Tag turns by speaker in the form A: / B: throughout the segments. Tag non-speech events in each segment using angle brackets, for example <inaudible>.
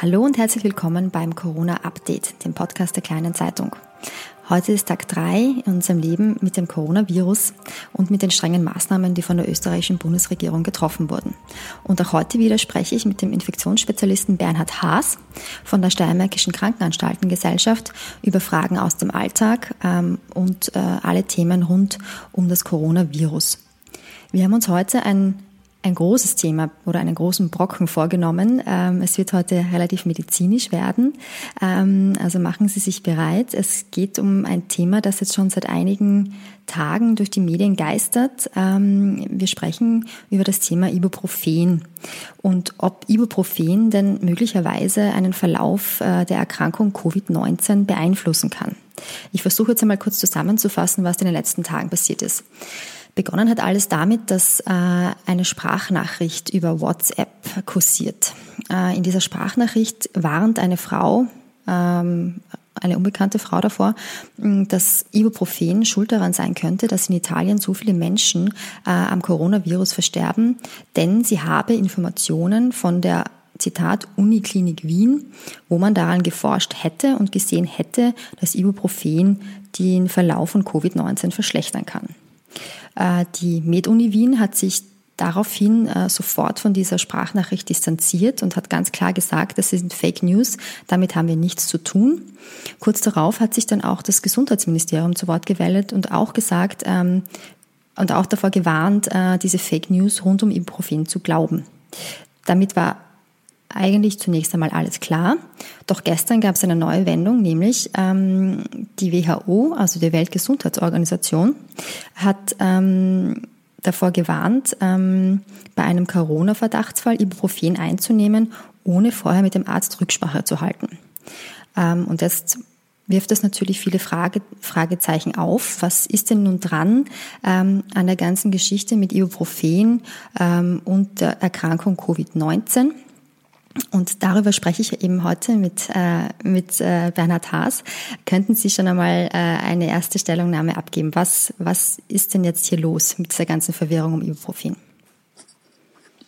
A: Hallo und herzlich willkommen beim Corona Update, dem Podcast der kleinen Zeitung. Heute ist Tag drei in unserem Leben mit dem Coronavirus und mit den strengen Maßnahmen, die von der österreichischen Bundesregierung getroffen wurden. Und auch heute wieder spreche ich mit dem Infektionsspezialisten Bernhard Haas von der Steiermärkischen Krankenanstaltengesellschaft über Fragen aus dem Alltag ähm, und äh, alle Themen rund um das Coronavirus. Wir haben uns heute ein ein großes Thema oder einen großen Brocken vorgenommen. Ähm, es wird heute relativ medizinisch werden. Ähm, also machen Sie sich bereit. Es geht um ein Thema, das jetzt schon seit einigen Tagen durch die Medien geistert. Ähm, wir sprechen über das Thema Ibuprofen und ob Ibuprofen denn möglicherweise einen Verlauf äh, der Erkrankung Covid-19 beeinflussen kann. Ich versuche jetzt einmal kurz zusammenzufassen, was in den letzten Tagen passiert ist. Begonnen hat alles damit, dass äh, eine Sprachnachricht über WhatsApp kursiert. Äh, in dieser Sprachnachricht warnt eine Frau, ähm, eine unbekannte Frau davor, dass Ibuprofen schuld daran sein könnte, dass in Italien so viele Menschen äh, am Coronavirus versterben, denn sie habe Informationen von der Zitat Uniklinik Wien, wo man daran geforscht hätte und gesehen hätte, dass Ibuprofen den Verlauf von Covid-19 verschlechtern kann. Äh, die MedUni Wien hat sich daraufhin äh, sofort von dieser Sprachnachricht distanziert und hat ganz klar gesagt, das sind Fake News, damit haben wir nichts zu tun. Kurz darauf hat sich dann auch das Gesundheitsministerium zu Wort gewählt und auch gesagt ähm, und auch davor gewarnt, äh, diese Fake News rund um Ibuprofen zu glauben. Damit war eigentlich zunächst einmal alles klar. Doch gestern gab es eine neue Wendung, nämlich ähm, die WHO, also die Weltgesundheitsorganisation, hat ähm, davor gewarnt, ähm, bei einem Corona-Verdachtsfall Ibuprofen einzunehmen, ohne vorher mit dem Arzt Rücksprache zu halten. Ähm, und jetzt wirft das natürlich viele Frage, Fragezeichen auf. Was ist denn nun dran ähm, an der ganzen Geschichte mit Ibuprofen ähm, und der Erkrankung Covid-19? Und darüber spreche ich eben heute mit, äh, mit äh, Bernhard Haas. Könnten Sie schon einmal äh, eine erste Stellungnahme abgeben? Was, was ist denn jetzt hier los mit dieser ganzen Verwirrung um Ibuprofen?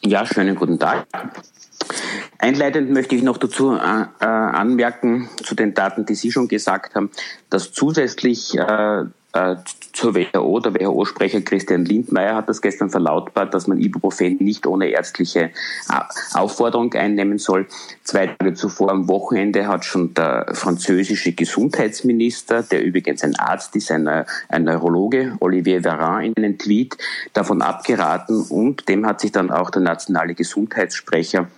B: Ja, schönen guten Tag. Einleitend möchte ich noch dazu äh, äh anmerken, zu den Daten, die Sie schon gesagt haben, dass zusätzlich äh, äh, zur WHO. Der WHO-Sprecher Christian Lindmeier hat das gestern verlautbart, dass man Ibuprofen nicht ohne ärztliche äh, Aufforderung einnehmen soll. Zwei Tage zuvor am Wochenende hat schon der französische Gesundheitsminister, der übrigens ein Arzt ist, ein, ein Neurologe, Olivier Veran, in einem Tweet davon abgeraten und dem hat sich dann auch der nationale Gesundheitssprecher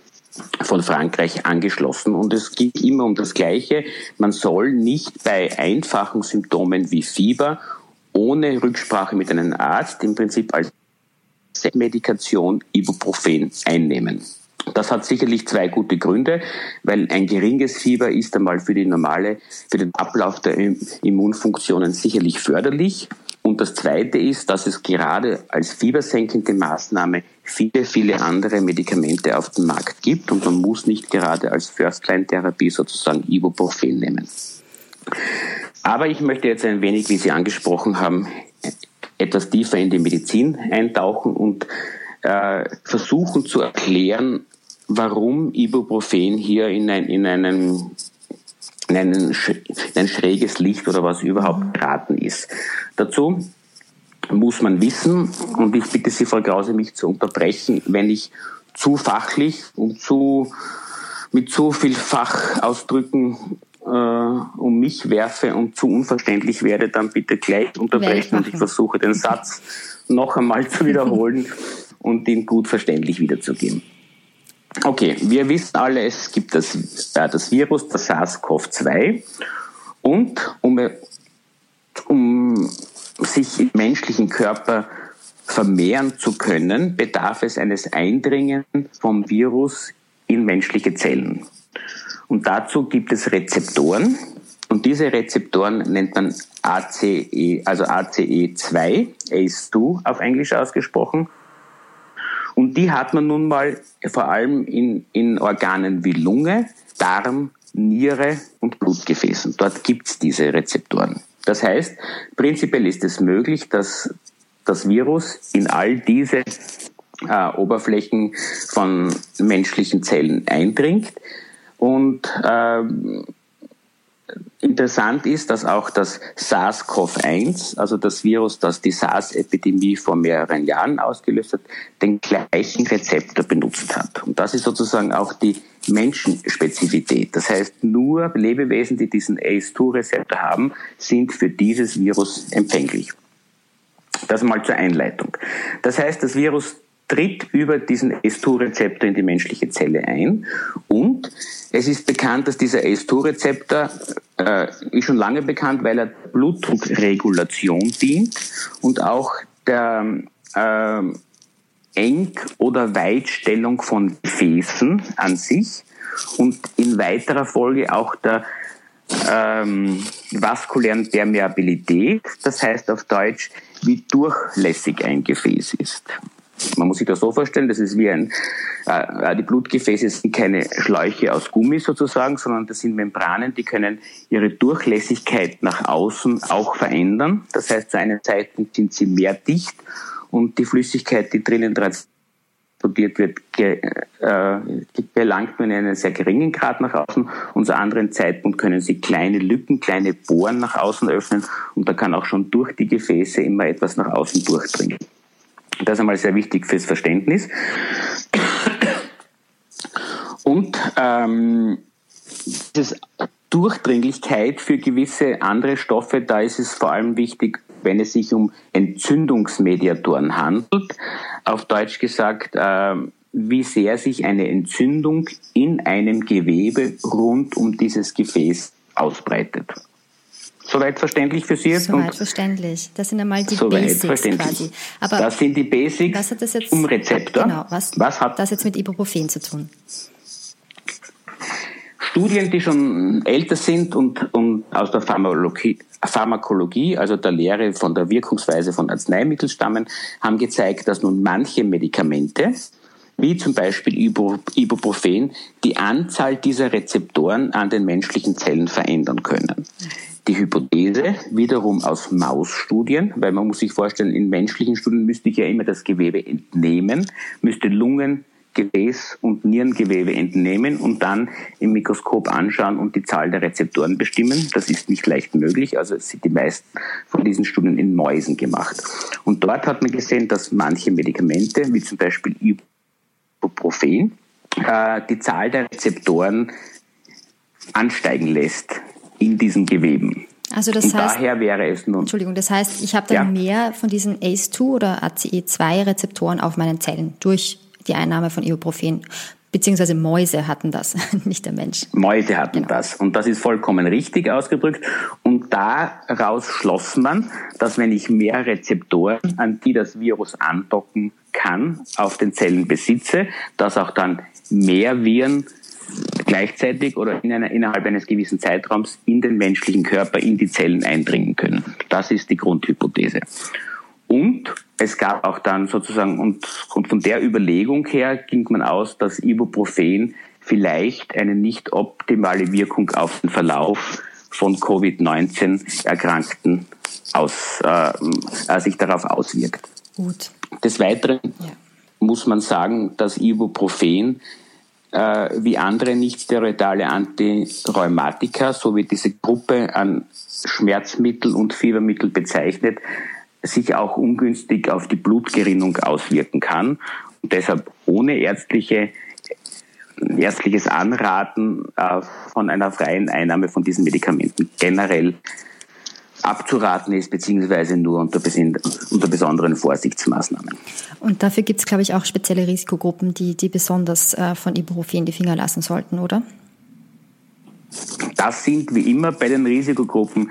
B: von Frankreich angeschlossen. Und es geht immer um das Gleiche. Man soll nicht bei einfachen Symptomen wie Fieber ohne Rücksprache mit einem Arzt im Prinzip als Medikation Ibuprofen einnehmen. Das hat sicherlich zwei gute Gründe, weil ein geringes Fieber ist einmal für die normale, für den Ablauf der Immunfunktionen sicherlich förderlich. Und das Zweite ist, dass es gerade als fiebersenkende Maßnahme viele, viele andere Medikamente auf dem Markt gibt und man muss nicht gerade als First-Line-Therapie sozusagen Ibuprofen nehmen. Aber ich möchte jetzt ein wenig, wie Sie angesprochen haben, etwas tiefer in die Medizin eintauchen und äh, versuchen zu erklären, warum Ibuprofen hier in, ein, in einen in ein, ein schräges Licht oder was überhaupt geraten ist. Dazu muss man wissen, und ich bitte Sie, Frau Krause, mich zu unterbrechen, wenn ich zu fachlich und zu, mit zu viel Fachausdrücken äh, um mich werfe und zu unverständlich werde, dann bitte gleich unterbrechen und ich versuche den Satz noch einmal zu <laughs> wiederholen und ihn gut verständlich wiederzugeben. Okay, wir wissen alle, es gibt das, äh, das Virus, das SARS-CoV-2 und um, um sich im menschlichen Körper vermehren zu können, bedarf es eines Eindringen vom Virus in menschliche Zellen. Und dazu gibt es Rezeptoren. Und diese Rezeptoren nennt man ACE, also ACE2, ACE2 auf Englisch ausgesprochen. Und die hat man nun mal vor allem in, in Organen wie Lunge, Darm, Niere und Blutgefäßen. Dort gibt's diese Rezeptoren. Das heißt, prinzipiell ist es möglich, dass das Virus in all diese äh, Oberflächen von menschlichen Zellen eindringt Und äh, Interessant ist, dass auch das SARS-CoV-1, also das Virus, das die SARS-Epidemie vor mehreren Jahren ausgelöst hat, den gleichen Rezeptor benutzt hat. Und das ist sozusagen auch die Menschenspezifität. Das heißt, nur Lebewesen, die diesen ACE2-Rezeptor haben, sind für dieses Virus empfänglich. Das mal zur Einleitung. Das heißt, das Virus tritt über diesen ACE2-Rezeptor in die menschliche Zelle ein und es ist bekannt, dass dieser ACE2-Rezeptor äh, ist schon lange bekannt, weil er Blutdruckregulation dient und auch der äh, Eng- oder Weitstellung von Gefäßen an sich und in weiterer Folge auch der ähm, vaskulären Permeabilität, das heißt auf Deutsch, wie durchlässig ein Gefäß ist. Man muss sich das so vorstellen, das ist wie ein, äh, die Blutgefäße sind keine Schläuche aus Gummi sozusagen, sondern das sind Membranen, die können ihre Durchlässigkeit nach außen auch verändern. Das heißt, zu einem Zeitpunkt sind sie mehr dicht und die Flüssigkeit, die drinnen transportiert wird, ge, äh, gelangt nur in einen sehr geringen Grad nach außen und zu anderen Zeitpunkt können sie kleine Lücken, kleine Bohren nach außen öffnen und da kann auch schon durch die Gefäße immer etwas nach außen durchdringen. Das ist einmal sehr wichtig fürs Verständnis. Und ähm, diese Durchdringlichkeit für gewisse andere Stoffe, da ist es vor allem wichtig, wenn es sich um Entzündungsmediatoren handelt. Auf Deutsch gesagt, äh, wie sehr sich eine Entzündung in einem Gewebe rund um dieses Gefäß ausbreitet. Soweit verständlich für Sie
A: jetzt? Soweit verständlich. Das sind einmal die Basics quasi.
B: Aber das sind die Basics
A: was hat das jetzt,
B: um Rezeptor.
A: Genau, was, was hat das jetzt mit Ibuprofen zu tun?
B: Studien, die schon älter sind und, und aus der Pharmakologie, Pharmakologie, also der Lehre von der Wirkungsweise von Arzneimitteln stammen, haben gezeigt, dass nun manche Medikamente, wie zum Beispiel Ibuprofen, die Anzahl dieser Rezeptoren an den menschlichen Zellen verändern können. Die Hypothese wiederum aus Mausstudien, weil man muss sich vorstellen, in menschlichen Studien müsste ich ja immer das Gewebe entnehmen, müsste Lungen, Gefäß und Nierengewebe entnehmen und dann im Mikroskop anschauen und die Zahl der Rezeptoren bestimmen. Das ist nicht leicht möglich. Also es sind die meisten von diesen Studien in Mäusen gemacht. Und dort hat man gesehen, dass manche Medikamente, wie zum Beispiel Ibuprofen, äh, die Zahl der Rezeptoren ansteigen lässt in diesen Geweben.
A: Also das
B: und
A: heißt,
B: daher wäre es nun.
A: Entschuldigung, das heißt, ich habe dann ja. mehr von diesen ACE2 oder ACE2-Rezeptoren auf meinen Zellen durch die Einnahme von Ibuprofen. Beziehungsweise Mäuse hatten das, <laughs> nicht der Mensch.
B: Mäuse hatten genau. das. Und das ist vollkommen richtig ausgedrückt. Und daraus schloss man, dass wenn ich mehr Rezeptoren, an die das Virus andocken kann, auf den Zellen besitze, dass auch dann mehr Viren gleichzeitig oder in einer, innerhalb eines gewissen Zeitraums in den menschlichen Körper, in die Zellen eindringen können. Das ist die Grundhypothese. Und es gab auch dann sozusagen, und, und von der Überlegung her ging man aus, dass Ibuprofen vielleicht eine nicht optimale Wirkung auf den Verlauf von Covid-19 Erkrankten aus, äh, äh, sich darauf auswirkt. Gut. Des Weiteren ja. muss man sagen, dass Ibuprofen äh, wie andere nicht-steroidale Antirheumatika, so wie diese Gruppe an Schmerzmittel und Fiebermittel bezeichnet, sich auch ungünstig auf die Blutgerinnung auswirken kann und deshalb ohne ärztliche ärztliches Anraten äh, von einer freien Einnahme von diesen Medikamenten generell abzuraten ist, beziehungsweise nur unter, unter besonderen Vorsichtsmaßnahmen.
A: Und dafür gibt es, glaube ich, auch spezielle Risikogruppen, die, die besonders äh, von Ibuprofen die Finger lassen sollten, oder?
B: Das sind wie immer bei den Risikogruppen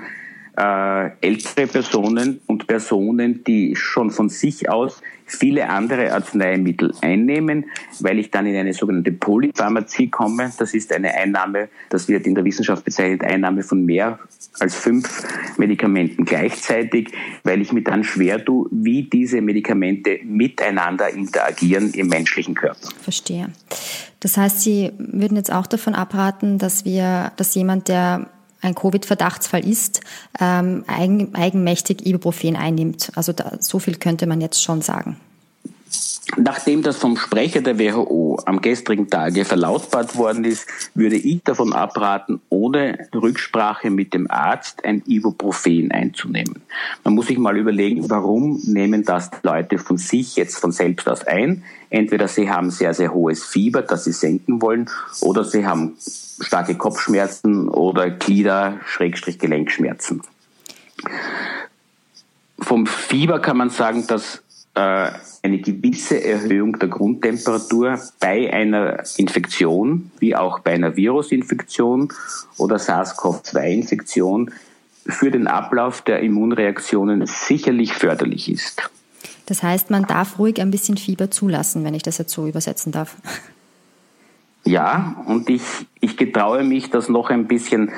B: äh, ältere Personen und Personen, die schon von sich aus viele andere Arzneimittel einnehmen, weil ich dann in eine sogenannte Polypharmazie komme. Das ist eine Einnahme, das wird in der Wissenschaft bezeichnet, Einnahme von mehr als fünf Medikamenten gleichzeitig, weil ich mir dann schwer tue, wie diese Medikamente miteinander interagieren im menschlichen Körper.
A: Verstehe. Das heißt, Sie würden jetzt auch davon abraten, dass wir, dass jemand, der ein Covid-Verdachtsfall ist, ähm, eigen, eigenmächtig Ibuprofen einnimmt. Also da, so viel könnte man jetzt schon sagen.
B: Nachdem das vom Sprecher der WHO am gestrigen Tage verlautbart worden ist, würde ich davon abraten, ohne Rücksprache mit dem Arzt ein Ibuprofen einzunehmen. Man muss sich mal überlegen, warum nehmen das Leute von sich jetzt von selbst aus ein? Entweder sie haben sehr, sehr hohes Fieber, das sie senken wollen, oder sie haben starke Kopfschmerzen oder Glieder-Gelenkschmerzen. Vom Fieber kann man sagen, dass eine gewisse Erhöhung der Grundtemperatur bei einer Infektion, wie auch bei einer Virusinfektion oder SARS-CoV-2-Infektion, für den Ablauf der Immunreaktionen sicherlich förderlich ist.
A: Das heißt, man darf ruhig ein bisschen Fieber zulassen, wenn ich das jetzt so übersetzen darf.
B: Ja, und ich, ich getraue mich, das noch ein bisschen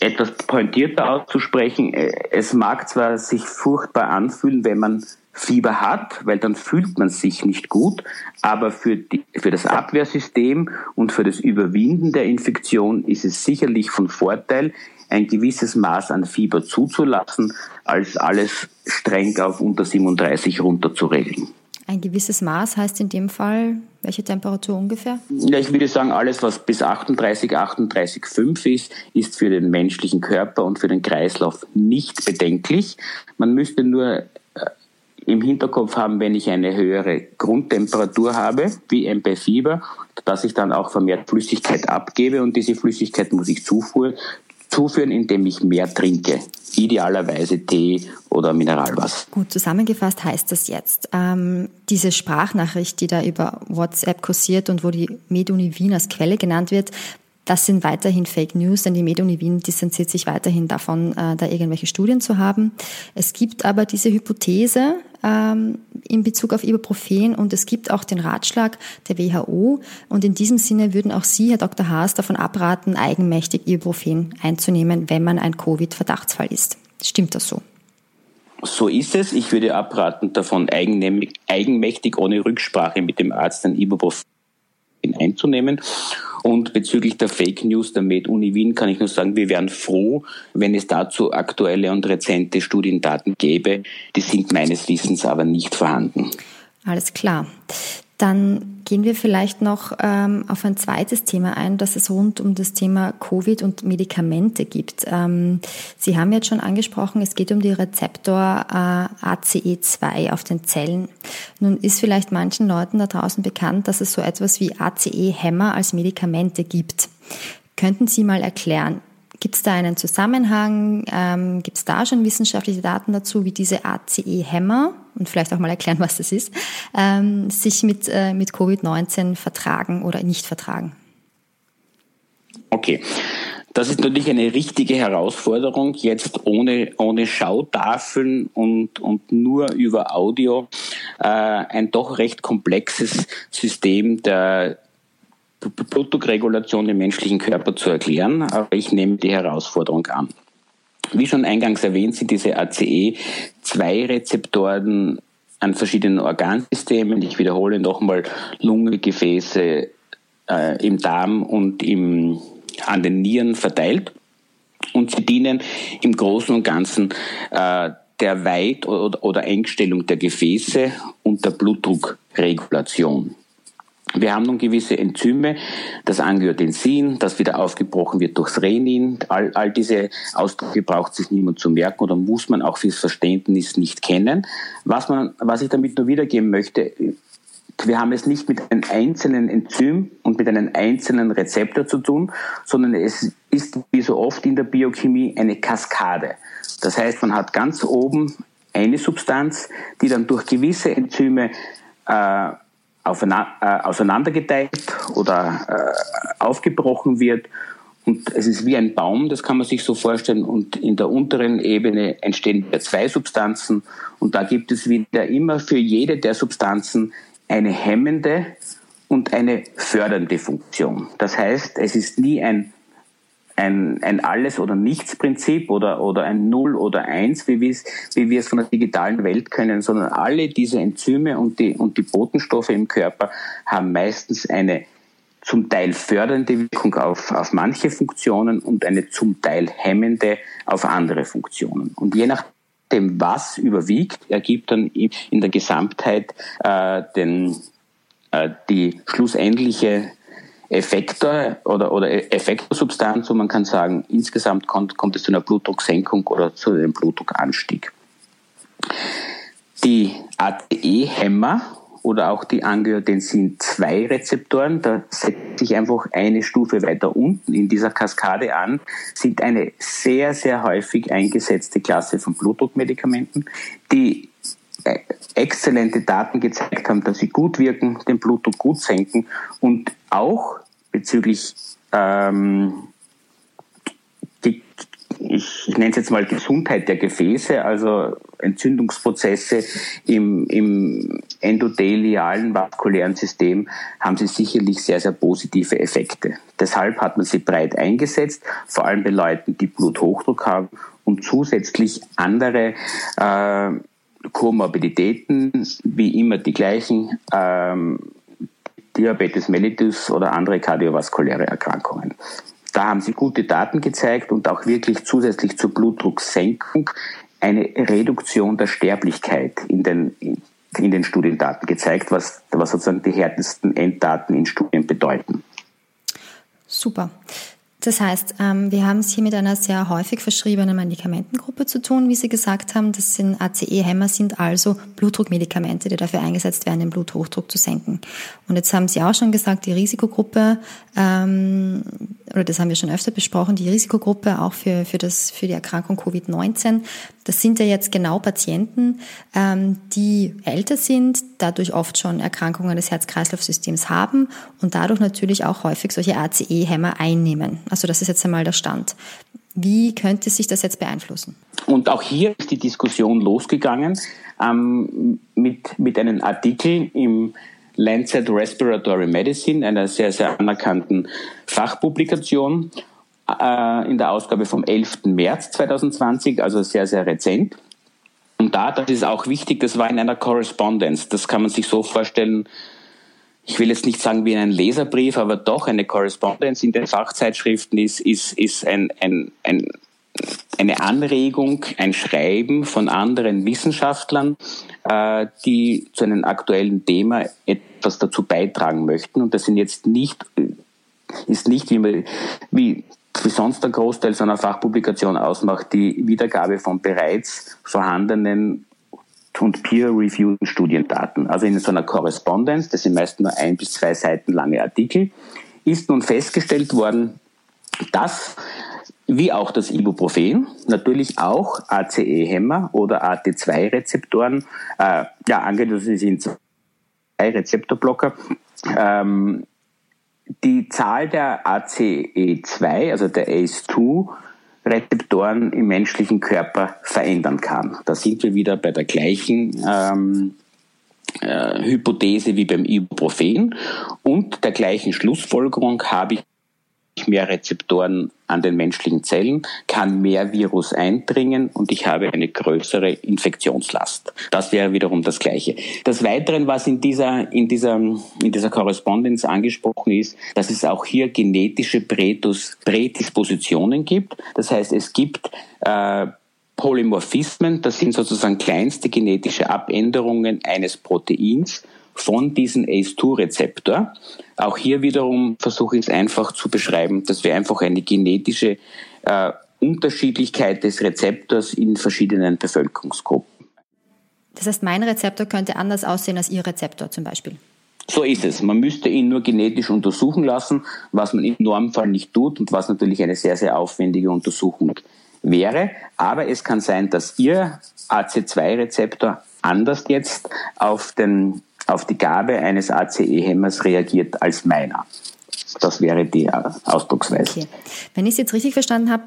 B: etwas pointierter auszusprechen. Es mag zwar sich furchtbar anfühlen, wenn man Fieber hat, weil dann fühlt man sich nicht gut, aber für, die, für das Abwehrsystem und für das Überwinden der Infektion ist es sicherlich von Vorteil, ein gewisses Maß an Fieber zuzulassen, als alles streng auf unter 37 runterzuregeln.
A: Ein gewisses Maß heißt in dem Fall welche Temperatur ungefähr?
B: Ja, ich würde sagen, alles, was bis 38, 38,5 ist, ist für den menschlichen Körper und für den Kreislauf nicht bedenklich. Man müsste nur äh, im Hinterkopf haben, wenn ich eine höhere Grundtemperatur habe, wie ein Fieber, dass ich dann auch vermehrt Flüssigkeit abgebe und diese Flüssigkeit muss ich zuführen, zuführen, indem ich mehr trinke. Idealerweise Tee oder Mineralwasser.
A: Gut, zusammengefasst heißt das jetzt, ähm, diese Sprachnachricht, die da über WhatsApp kursiert und wo die Medunivin als Quelle genannt wird, das sind weiterhin Fake News, denn die Meduni Wien distanziert sich weiterhin davon, äh, da irgendwelche Studien zu haben. Es gibt aber diese Hypothese ähm, in Bezug auf Ibuprofen und es gibt auch den Ratschlag der WHO. Und in diesem Sinne würden auch Sie, Herr Dr. Haas, davon abraten, eigenmächtig Ibuprofen einzunehmen, wenn man ein Covid-Verdachtsfall ist. Stimmt das so?
B: So ist es. Ich würde abraten davon, eigenmächtig ohne Rücksprache mit dem Arzt ein Ibuprofen einzunehmen. Und bezüglich der Fake News der Med-Uni Wien kann ich nur sagen, wir wären froh, wenn es dazu aktuelle und rezente Studiendaten gäbe. Die sind meines Wissens aber nicht vorhanden.
A: Alles klar. Dann gehen wir vielleicht noch ähm, auf ein zweites Thema ein, das es rund um das Thema Covid und Medikamente gibt. Ähm, Sie haben jetzt schon angesprochen, es geht um die Rezeptor äh, ACE2 auf den Zellen. Nun ist vielleicht manchen Leuten da draußen bekannt, dass es so etwas wie ACE-Hämmer als Medikamente gibt. Könnten Sie mal erklären, Gibt es da einen Zusammenhang? Ähm, Gibt es da schon wissenschaftliche Daten dazu, wie diese ACE-Hämmer, und vielleicht auch mal erklären, was das ist, ähm, sich mit, äh, mit Covid-19 vertragen oder nicht vertragen?
B: Okay. Das ist natürlich eine richtige Herausforderung, jetzt ohne, ohne Schautafeln und, und nur über Audio äh, ein doch recht komplexes System der Blutdruckregulation im menschlichen Körper zu erklären, aber ich nehme die Herausforderung an. Wie schon eingangs erwähnt, sind diese ACE2-Rezeptoren an verschiedenen Organsystemen, ich wiederhole nochmal, Lunge, Gefäße äh, im Darm und im, an den Nieren verteilt. Und sie dienen im Großen und Ganzen äh, der Weit- oder, oder Engstellung der Gefäße und der Blutdruckregulation. Wir haben nun gewisse Enzyme, das Angiotensin, das wieder aufgebrochen wird durchs Renin. All, all diese Ausdrücke braucht sich niemand zu merken oder muss man auch fürs Verständnis nicht kennen. Was, man, was ich damit nur wiedergeben möchte, wir haben es nicht mit einem einzelnen Enzym und mit einem einzelnen Rezeptor zu tun, sondern es ist wie so oft in der Biochemie eine Kaskade. Das heißt, man hat ganz oben eine Substanz, die dann durch gewisse Enzyme äh, auseinandergeteilt oder äh, aufgebrochen wird. Und es ist wie ein Baum, das kann man sich so vorstellen. Und in der unteren Ebene entstehen zwei Substanzen. Und da gibt es wieder immer für jede der Substanzen eine hemmende und eine fördernde Funktion. Das heißt, es ist nie ein ein, ein Alles- oder Nichts-Prinzip oder, oder ein Null oder Eins, wie, wie wir es von der digitalen Welt können, sondern alle diese Enzyme und die, und die Botenstoffe im Körper haben meistens eine zum Teil fördernde Wirkung auf, auf manche Funktionen und eine zum Teil hemmende auf andere Funktionen. Und je nach dem was überwiegt, ergibt dann in der Gesamtheit äh, den, äh, die schlussendliche Effektor oder, oder Effektorsubstanz und man kann sagen, insgesamt kommt, kommt es zu einer Blutdrucksenkung oder zu einem Blutdruckanstieg. Die ATE-Hämmer oder auch die Angiotensin-2-Rezeptoren, da setzt sich einfach eine Stufe weiter unten in dieser Kaskade an, sind eine sehr, sehr häufig eingesetzte Klasse von Blutdruckmedikamenten, die exzellente Daten gezeigt haben, dass sie gut wirken, den Blutdruck gut senken und auch bezüglich ähm, die, ich, ich nenne es jetzt mal Gesundheit der Gefäße, also Entzündungsprozesse im, im endothelialen vaskulären System haben sie sicherlich sehr, sehr positive Effekte. Deshalb hat man sie breit eingesetzt, vor allem bei Leuten, die Bluthochdruck haben und zusätzlich andere äh, Komorbiditäten, wie immer die gleichen, ähm, Diabetes mellitus oder andere kardiovaskuläre Erkrankungen. Da haben sie gute Daten gezeigt und auch wirklich zusätzlich zur Blutdrucksenkung eine Reduktion der Sterblichkeit in den, in den Studiendaten gezeigt, was, was sozusagen die härtesten Enddaten in Studien bedeuten.
A: Super. Das heißt, ähm, wir haben es hier mit einer sehr häufig verschriebenen Medikamentengruppe zu tun, wie Sie gesagt haben. Das sind ACE-Hämmer, sind also Blutdruckmedikamente, die dafür eingesetzt werden, den Bluthochdruck zu senken. Und jetzt haben Sie auch schon gesagt, die Risikogruppe, ähm, oder das haben wir schon öfter besprochen, die Risikogruppe auch für, für, das, für die Erkrankung Covid-19, das sind ja jetzt genau Patienten, ähm, die älter sind, dadurch oft schon Erkrankungen des Herz-Kreislauf-Systems haben und dadurch natürlich auch häufig solche ACE-Hämmer einnehmen. Also das ist jetzt einmal der Stand. Wie könnte sich das jetzt beeinflussen?
B: Und auch hier ist die Diskussion losgegangen ähm, mit, mit einem Artikel im Lancet Respiratory Medicine, einer sehr, sehr anerkannten Fachpublikation äh, in der Ausgabe vom 11. März 2020, also sehr, sehr rezent. Und da, das ist auch wichtig, das war in einer Correspondence. Das kann man sich so vorstellen, ich will jetzt nicht sagen wie in einem Leserbrief, aber doch eine Correspondence in den Fachzeitschriften ist, ist, ist ein, ein, ein, eine Anregung, ein Schreiben von anderen Wissenschaftlern, äh, die zu einem aktuellen Thema etwas dazu beitragen möchten. Und das sind jetzt nicht, ist nicht wie, wie, wie sonst der Großteil so einer Fachpublikation ausmacht, die Wiedergabe von bereits vorhandenen und peer-reviewten Studiendaten. Also in so einer Correspondence, das sind meist nur ein bis zwei Seiten lange Artikel, ist nun festgestellt worden, dass wie auch das Ibuprofen, natürlich auch ACE-Hämmer oder AT2-Rezeptoren, äh, ja, angeschlossen sind zwei Rezeptorblocker, ähm, die Zahl der ACE2, also der ACE2, Rezeptoren im menschlichen Körper verändern kann. Da sind wir wieder bei der gleichen ähm, äh, Hypothese wie beim Ibuprofen und der gleichen Schlussfolgerung habe ich mehr Rezeptoren an den menschlichen Zellen, kann mehr Virus eindringen und ich habe eine größere Infektionslast. Das wäre wiederum das Gleiche. Des Weiteren, was in dieser, in dieser, in dieser Korrespondenz angesprochen ist, dass es auch hier genetische Prädispositionen gibt. Das heißt, es gibt äh, Polymorphismen, das sind sozusagen kleinste genetische Abänderungen eines Proteins, von diesem ACE2-Rezeptor. Auch hier wiederum versuche ich es einfach zu beschreiben, dass wir einfach eine genetische äh, Unterschiedlichkeit des Rezeptors in verschiedenen Bevölkerungsgruppen.
A: Das heißt, mein Rezeptor könnte anders aussehen als Ihr Rezeptor zum Beispiel.
B: So ist es. Man müsste ihn nur genetisch untersuchen lassen, was man im Normfall nicht tut und was natürlich eine sehr, sehr aufwendige Untersuchung wäre. Aber es kann sein, dass Ihr AC2-Rezeptor anders jetzt auf den auf die Gabe eines ACE-Hämmers reagiert als meiner. Das wäre die Ausdrucksweise. Okay.
A: Wenn ich es jetzt richtig verstanden habe,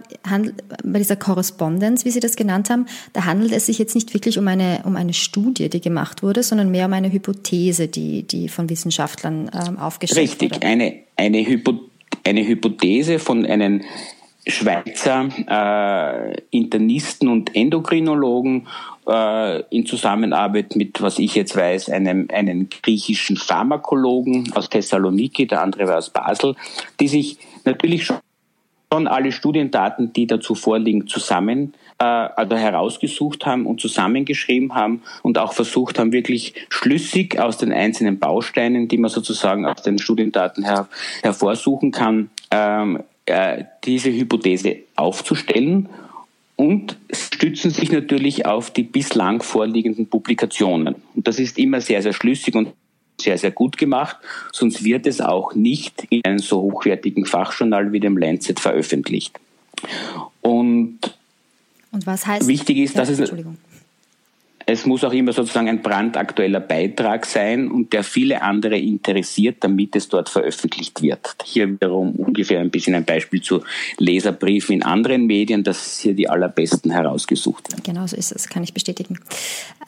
A: bei dieser Korrespondenz, wie Sie das genannt haben, da handelt es sich jetzt nicht wirklich um eine, um eine Studie, die gemacht wurde, sondern mehr um eine Hypothese, die, die von Wissenschaftlern ähm, aufgestellt
B: wurde. Richtig, eine, eine, Hypo, eine Hypothese von einem Schweizer äh, Internisten und Endokrinologen äh, in Zusammenarbeit mit, was ich jetzt weiß, einem, einem griechischen Pharmakologen aus Thessaloniki, der andere war aus Basel, die sich natürlich schon alle Studiendaten, die dazu vorliegen, zusammen äh, also herausgesucht haben und zusammengeschrieben haben und auch versucht haben, wirklich schlüssig aus den einzelnen Bausteinen, die man sozusagen aus den Studiendaten her hervorsuchen kann, ähm, äh, diese Hypothese aufzustellen und stützen sich natürlich auf die bislang vorliegenden Publikationen. Und das ist immer sehr, sehr schlüssig und sehr, sehr gut gemacht, sonst wird es auch nicht in einem so hochwertigen Fachjournal wie dem Lancet veröffentlicht. Und,
A: und was heißt,
B: wichtig ist, ja, dass es, es muss auch immer sozusagen ein brandaktueller Beitrag sein und der viele andere interessiert, damit es dort veröffentlicht wird. Hier wiederum ungefähr ein bisschen ein Beispiel zu Leserbriefen in anderen Medien, dass hier die allerbesten herausgesucht werden.
A: Genau so ist es, kann ich bestätigen.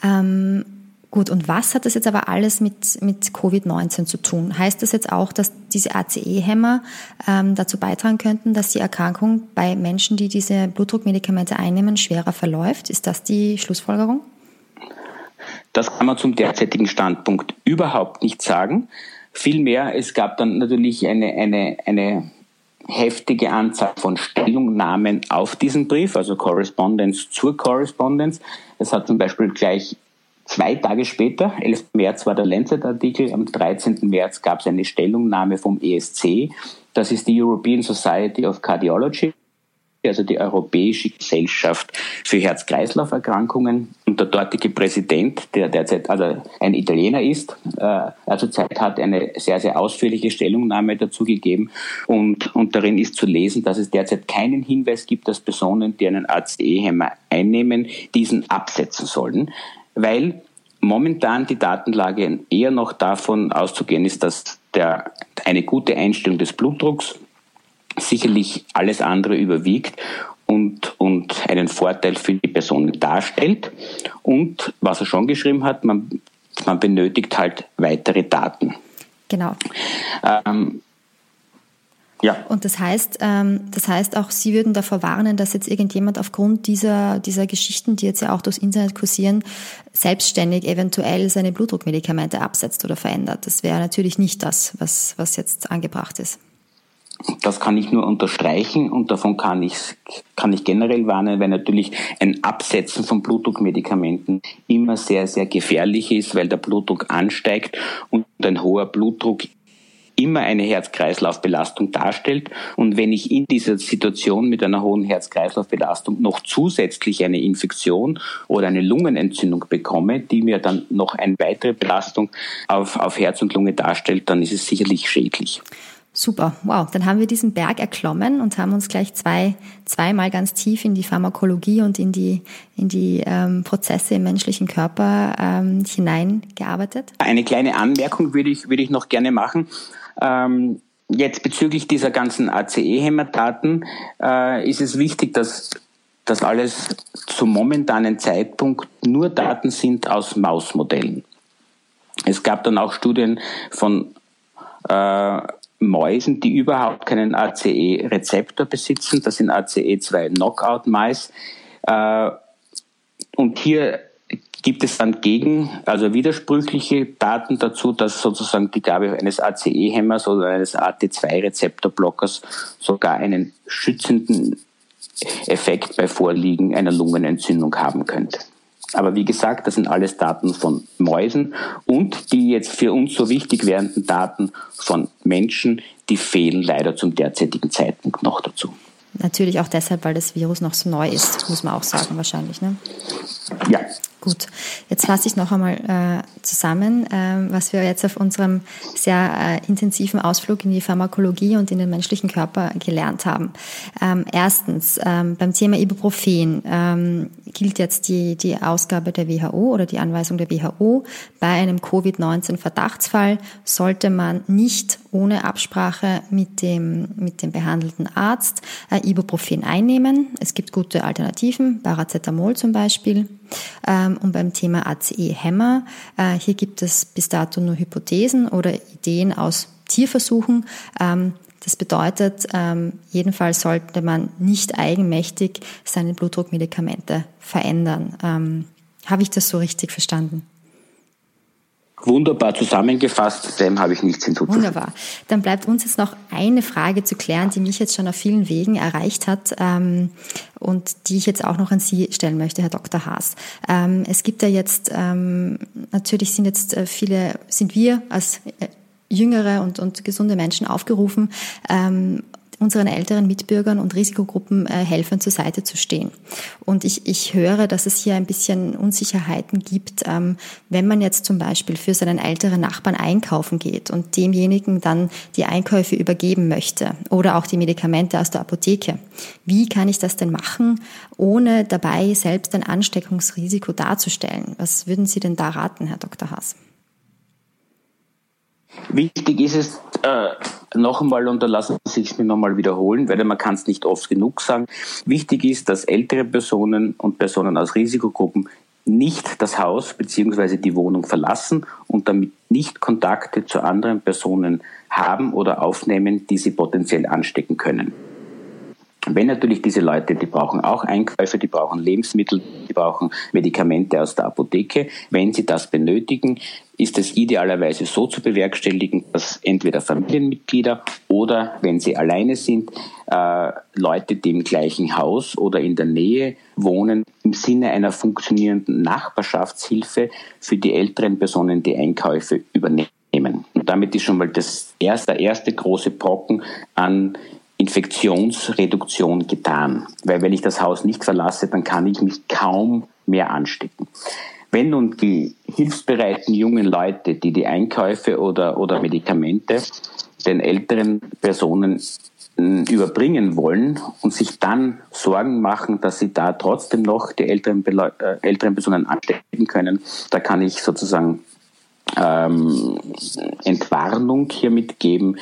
A: Ähm Gut, und was hat das jetzt aber alles mit, mit Covid-19 zu tun? Heißt das jetzt auch, dass diese ACE-Hämmer ähm, dazu beitragen könnten, dass die Erkrankung bei Menschen, die diese Blutdruckmedikamente einnehmen, schwerer verläuft? Ist das die Schlussfolgerung?
B: Das kann man zum derzeitigen Standpunkt überhaupt nicht sagen. Vielmehr, es gab dann natürlich eine, eine, eine heftige Anzahl von Stellungnahmen auf diesen Brief, also Correspondence zur Correspondence. Es hat zum Beispiel gleich Zwei Tage später, 11. März war der Lancet-Artikel, am 13. März gab es eine Stellungnahme vom ESC, das ist die European Society of Cardiology, also die Europäische Gesellschaft für Herz-Kreislauf-Erkrankungen. Und der dortige Präsident, der derzeit also ein Italiener ist, äh, also Zeit hat eine sehr, sehr ausführliche Stellungnahme dazu gegeben. Und, und darin ist zu lesen, dass es derzeit keinen Hinweis gibt, dass Personen, die einen ACE-Hämmer einnehmen, diesen absetzen sollen weil momentan die Datenlage eher noch davon auszugehen ist, dass der, eine gute Einstellung des Blutdrucks sicherlich alles andere überwiegt und, und einen Vorteil für die Person darstellt. Und was er schon geschrieben hat, man, man benötigt halt weitere Daten.
A: Genau. Ähm, ja. Und das heißt, ähm, das heißt auch, Sie würden davor warnen, dass jetzt irgendjemand aufgrund dieser, dieser Geschichten, die jetzt ja auch durchs Internet kursieren, selbstständig eventuell seine Blutdruckmedikamente absetzt oder verändert. Das wäre natürlich nicht das, was, was jetzt angebracht ist.
B: Das kann ich nur unterstreichen und davon kann ich, kann ich generell warnen, weil natürlich ein Absetzen von Blutdruckmedikamenten immer sehr, sehr gefährlich ist, weil der Blutdruck ansteigt und ein hoher Blutdruck immer eine Herz-Kreislauf-Belastung darstellt. Und wenn ich in dieser Situation mit einer hohen Herz-Kreislauf-Belastung noch zusätzlich eine Infektion oder eine Lungenentzündung bekomme, die mir dann noch eine weitere Belastung auf, auf Herz und Lunge darstellt, dann ist es sicherlich schädlich.
A: Super, wow. Dann haben wir diesen Berg erklommen und haben uns gleich zwei, zweimal ganz tief in die Pharmakologie und in die, in die ähm, Prozesse im menschlichen Körper ähm, hineingearbeitet.
B: Eine kleine Anmerkung würde ich, würde ich noch gerne machen. Ähm, jetzt bezüglich dieser ganzen ACE-Hämataten äh, ist es wichtig, dass das alles zum momentanen Zeitpunkt nur Daten sind aus Mausmodellen. Es gab dann auch Studien von äh, Mäusen, die überhaupt keinen ACE-Rezeptor besitzen. Das sind ACE2-Knockout-Mais. Äh, und hier gibt es dann gegen, also widersprüchliche Daten dazu, dass sozusagen die Gabe eines ACE-Hämmers oder eines AT2-Rezeptorblockers sogar einen schützenden Effekt bei Vorliegen einer Lungenentzündung haben könnte. Aber wie gesagt, das sind alles Daten von Mäusen und die jetzt für uns so wichtig werdenden Daten von Menschen, die fehlen leider zum derzeitigen Zeitpunkt noch dazu.
A: Natürlich auch deshalb, weil das Virus noch so neu ist, muss man auch sagen wahrscheinlich. Ne?
B: Ja,
A: Gut, jetzt fasse ich noch einmal äh, zusammen, äh, was wir jetzt auf unserem sehr äh, intensiven Ausflug in die Pharmakologie und in den menschlichen Körper gelernt haben. Ähm, erstens, ähm, beim Thema Ibuprofen ähm, gilt jetzt die, die Ausgabe der WHO oder die Anweisung der WHO. Bei einem Covid-19-Verdachtsfall sollte man nicht ohne Absprache mit dem, mit dem behandelten Arzt äh, Ibuprofen einnehmen. Es gibt gute Alternativen, Paracetamol zum Beispiel. Ähm, und beim Thema ACE-Hämmer, äh, hier gibt es bis dato nur Hypothesen oder Ideen aus Tierversuchen. Ähm, das bedeutet, ähm, jedenfalls sollte man nicht eigenmächtig seine Blutdruckmedikamente verändern. Habe ich das so richtig verstanden?
B: Wunderbar zusammengefasst, dem habe ich nichts hinzuzufügen.
A: Wunderbar. Dann bleibt uns jetzt noch eine Frage zu klären, die mich jetzt schon auf vielen Wegen erreicht hat ähm, und die ich jetzt auch noch an Sie stellen möchte, Herr Dr. Haas. Ähm, es gibt ja jetzt, ähm, natürlich sind jetzt äh, viele, sind wir als äh, jüngere und, und gesunde Menschen aufgerufen, ähm, unseren älteren Mitbürgern und Risikogruppen äh, helfen, zur Seite zu stehen. Und ich, ich höre, dass es hier ein bisschen Unsicherheiten gibt, ähm, wenn man jetzt zum Beispiel für seinen älteren Nachbarn einkaufen geht und demjenigen dann die Einkäufe übergeben möchte oder auch die Medikamente aus der Apotheke. Wie kann ich das denn machen, ohne dabei selbst ein Ansteckungsrisiko darzustellen? Was würden Sie denn da raten, Herr Dr. Haas?
B: Wichtig ist es äh, noch einmal, und da lassen Sie es mir noch einmal wiederholen, weil man kann es nicht oft genug sagen. Wichtig ist, dass ältere Personen und Personen aus Risikogruppen nicht das Haus bzw. die Wohnung verlassen und damit nicht Kontakte zu anderen Personen haben oder aufnehmen, die sie potenziell anstecken können. Wenn natürlich diese Leute, die brauchen auch Einkäufe, die brauchen Lebensmittel, die brauchen Medikamente aus der Apotheke. Wenn sie das benötigen, ist es idealerweise so zu bewerkstelligen, dass entweder Familienmitglieder oder, wenn sie alleine sind, äh, Leute, die im gleichen Haus oder in der Nähe wohnen, im Sinne einer funktionierenden Nachbarschaftshilfe für die älteren Personen die Einkäufe übernehmen. Und damit ist schon mal das erste, der erste große Brocken an Infektionsreduktion getan. Weil wenn ich das Haus nicht verlasse, dann kann ich mich kaum mehr anstecken. Wenn nun die hilfsbereiten jungen Leute, die die Einkäufe oder, oder Medikamente den älteren Personen hm, überbringen wollen und sich dann Sorgen machen, dass sie da trotzdem noch die älteren, äh, älteren Personen anstecken können, da kann ich sozusagen ähm, Entwarnung hiermit geben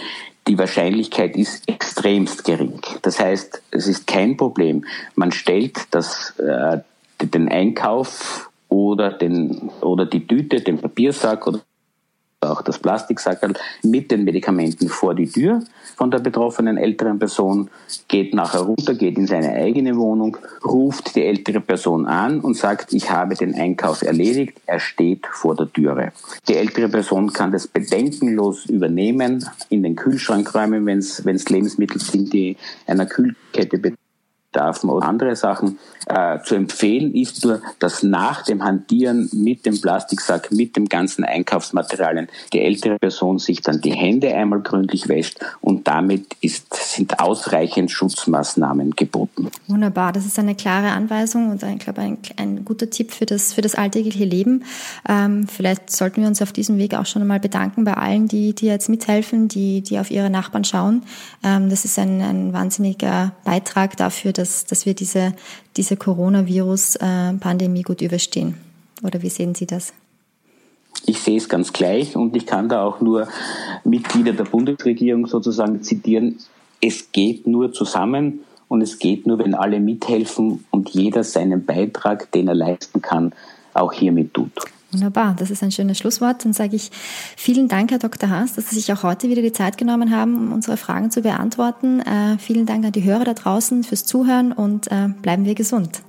B: die Wahrscheinlichkeit ist extremst gering. Das heißt, es ist kein Problem. Man stellt das, äh, den Einkauf oder, den, oder die Tüte, den Papiersack oder auch das Plastiksackerl mit den Medikamenten vor die Tür von der betroffenen älteren Person, geht nachher runter, geht in seine eigene Wohnung, ruft die ältere Person an und sagt, ich habe den Einkauf erledigt, er steht vor der Türe. Die ältere Person kann das bedenkenlos übernehmen, in den Kühlschrank räumen, wenn es Lebensmittel sind, die einer Kühlkette bedarfen oder andere Sachen äh, zu empfehlen ist nur, dass nach dem Hantieren mit dem Plastiksack, mit dem ganzen Einkaufsmaterialien, die ältere Person sich dann die Hände einmal gründlich wäscht und damit ist, sind ausreichend Schutzmaßnahmen geboten.
A: Wunderbar, das ist eine klare Anweisung und ich glaube ein, ein guter Tipp für das, für das alltägliche Leben. Ähm, vielleicht sollten wir uns auf diesem Weg auch schon einmal bedanken bei allen, die, die jetzt mithelfen, die, die auf ihre Nachbarn schauen. Ähm, das ist ein, ein wahnsinniger Beitrag dafür, dass, dass wir diese, diese Coronavirus-Pandemie gut überstehen? Oder wie sehen Sie das?
B: Ich sehe es ganz gleich und ich kann da auch nur Mitglieder der Bundesregierung sozusagen zitieren. Es geht nur zusammen und es geht nur, wenn alle mithelfen und jeder seinen Beitrag, den er leisten kann, auch hiermit tut.
A: Wunderbar, das ist ein schönes Schlusswort. Dann sage ich vielen Dank, Herr Dr. Haas, dass Sie sich auch heute wieder die Zeit genommen haben, um unsere Fragen zu beantworten. Äh, vielen Dank an die Hörer da draußen fürs Zuhören und äh, bleiben wir gesund.